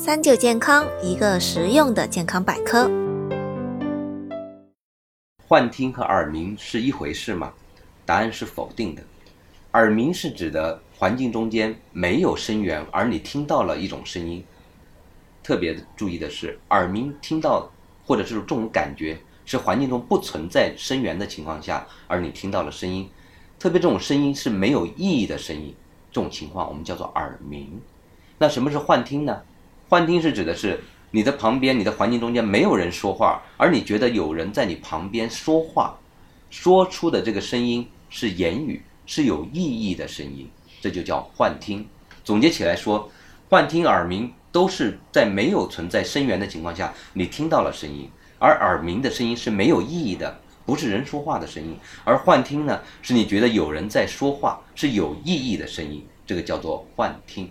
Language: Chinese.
三九健康，一个实用的健康百科。幻听和耳鸣是一回事吗？答案是否定的。耳鸣是指的环境中间没有声源，而你听到了一种声音。特别注意的是，耳鸣听到或者是这种感觉是环境中不存在声源的情况下，而你听到了声音。特别这种声音是没有意义的声音，这种情况我们叫做耳鸣。那什么是幻听呢？幻听是指的是你的旁边、你的环境中间没有人说话，而你觉得有人在你旁边说话，说出的这个声音是言语，是有意义的声音，这就叫幻听。总结起来说，幻听、耳鸣都是在没有存在声源的情况下，你听到了声音，而耳鸣的声音是没有意义的，不是人说话的声音，而幻听呢，是你觉得有人在说话，是有意义的声音，这个叫做幻听。